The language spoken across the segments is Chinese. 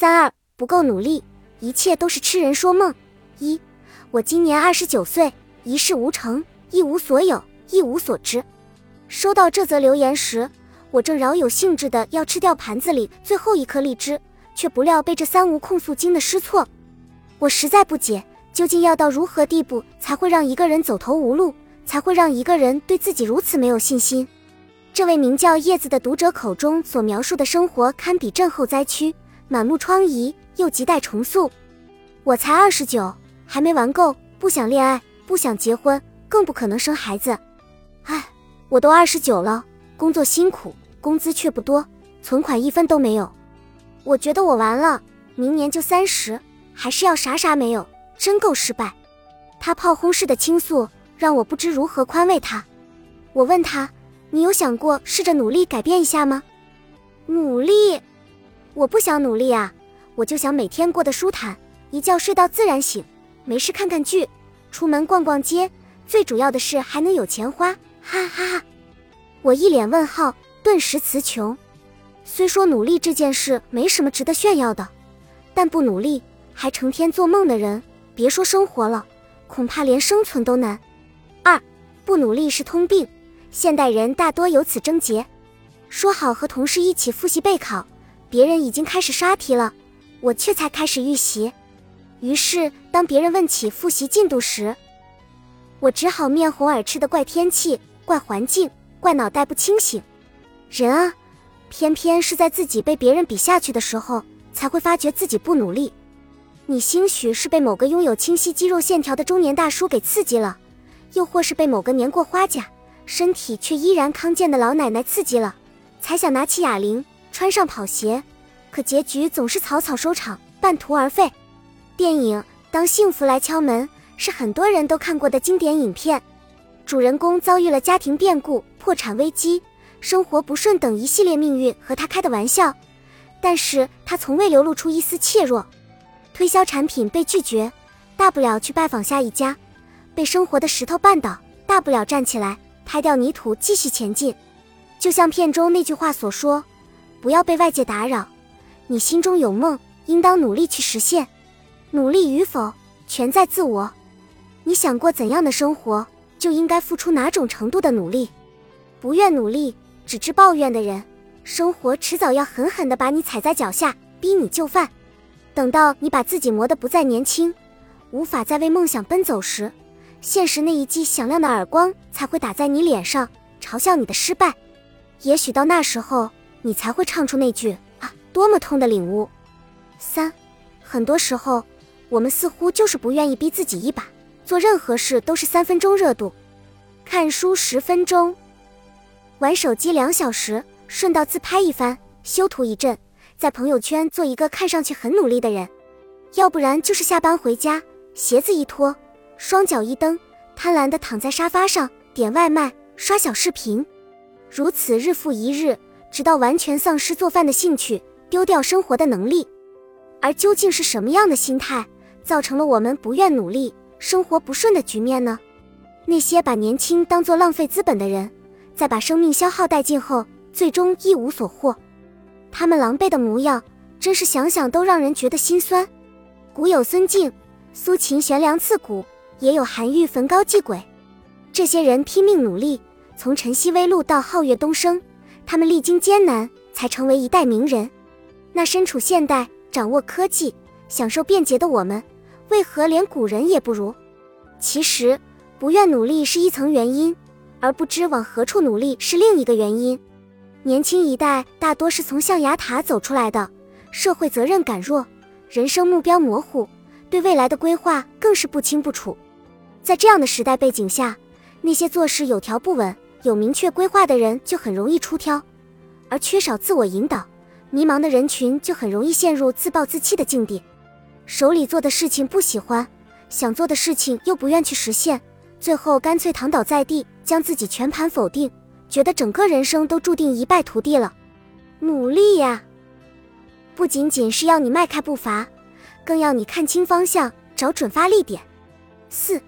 三二不够努力，一切都是痴人说梦。一，我今年二十九岁，一事无成，一无所有，一无所知。收到这则留言时，我正饶有兴致的要吃掉盘子里最后一颗荔枝，却不料被这三无控诉惊的失措。我实在不解，究竟要到如何地步才会让一个人走投无路，才会让一个人对自己如此没有信心？这位名叫叶子的读者口中所描述的生活，堪比震后灾区。满目疮痍，又亟待重塑。我才二十九，还没玩够，不想恋爱，不想结婚，更不可能生孩子。唉，我都二十九了，工作辛苦，工资却不多，存款一分都没有。我觉得我完了，明年就三十，还是要啥啥没有，真够失败。他炮轰式的倾诉，让我不知如何宽慰他。我问他：“你有想过试着努力改变一下吗？”努力。我不想努力啊，我就想每天过得舒坦，一觉睡到自然醒，没事看看剧，出门逛逛街，最主要的是还能有钱花，哈哈哈！我一脸问号，顿时词穷。虽说努力这件事没什么值得炫耀的，但不努力还成天做梦的人，别说生活了，恐怕连生存都难。二，不努力是通病，现代人大多有此症结。说好和同事一起复习备考。别人已经开始刷题了，我却才开始预习。于是，当别人问起复习进度时，我只好面红耳赤的怪天气、怪环境、怪脑袋不清醒。人啊，偏偏是在自己被别人比下去的时候，才会发觉自己不努力。你兴许是被某个拥有清晰肌肉线条的中年大叔给刺激了，又或是被某个年过花甲、身体却依然康健的老奶奶刺激了，才想拿起哑铃。穿上跑鞋，可结局总是草草收场，半途而废。电影《当幸福来敲门》是很多人都看过的经典影片，主人公遭遇了家庭变故、破产危机、生活不顺等一系列命运和他开的玩笑，但是他从未流露出一丝怯弱。推销产品被拒绝，大不了去拜访下一家；被生活的石头绊倒，大不了站起来拍掉泥土继续前进。就像片中那句话所说。不要被外界打扰，你心中有梦，应当努力去实现。努力与否，全在自我。你想过怎样的生活，就应该付出哪种程度的努力。不愿努力，只知抱怨的人，生活迟早要狠狠地把你踩在脚下，逼你就范。等到你把自己磨得不再年轻，无法再为梦想奔走时，现实那一记响亮的耳光才会打在你脸上，嘲笑你的失败。也许到那时候。你才会唱出那句啊，多么痛的领悟。三，很多时候，我们似乎就是不愿意逼自己一把，做任何事都是三分钟热度，看书十分钟，玩手机两小时，顺道自拍一番，修图一阵，在朋友圈做一个看上去很努力的人。要不然就是下班回家，鞋子一脱，双脚一蹬，贪婪的躺在沙发上点外卖、刷小视频，如此日复一日。直到完全丧失做饭的兴趣，丢掉生活的能力，而究竟是什么样的心态，造成了我们不愿努力、生活不顺的局面呢？那些把年轻当作浪费资本的人，在把生命消耗殆尽后，最终一无所获。他们狼狈的模样，真是想想都让人觉得心酸。古有孙敬、苏秦悬梁刺股，也有韩愈焚高继鬼。这些人拼命努力，从晨曦微露到皓月东升。他们历经艰难，才成为一代名人。那身处现代、掌握科技、享受便捷的我们，为何连古人也不如？其实，不愿努力是一层原因，而不知往何处努力是另一个原因。年轻一代大多是从象牙塔走出来的，社会责任感弱，人生目标模糊，对未来的规划更是不清不楚。在这样的时代背景下，那些做事有条不紊。有明确规划的人就很容易出挑，而缺少自我引导、迷茫的人群就很容易陷入自暴自弃的境地。手里做的事情不喜欢，想做的事情又不愿去实现，最后干脆躺倒在地，将自己全盘否定，觉得整个人生都注定一败涂地了。努力呀，不仅仅是要你迈开步伐，更要你看清方向，找准发力点。四，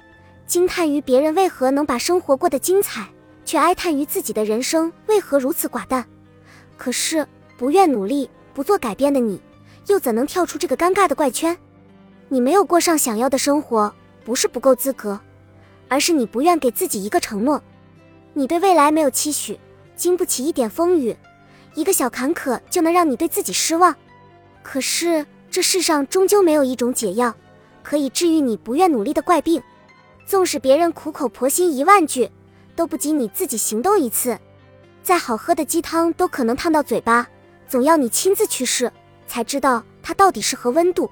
惊叹于别人为何能把生活过得精彩。却哀叹于自己的人生为何如此寡淡。可是不愿努力、不做改变的你，又怎能跳出这个尴尬的怪圈？你没有过上想要的生活，不是不够资格，而是你不愿给自己一个承诺。你对未来没有期许，经不起一点风雨，一个小坎坷就能让你对自己失望。可是这世上终究没有一种解药，可以治愈你不愿努力的怪病。纵使别人苦口婆心一万句，都不及你自己行动一次。再好喝的鸡汤都可能烫到嘴巴，总要你亲自去试，才知道它到底是何温度。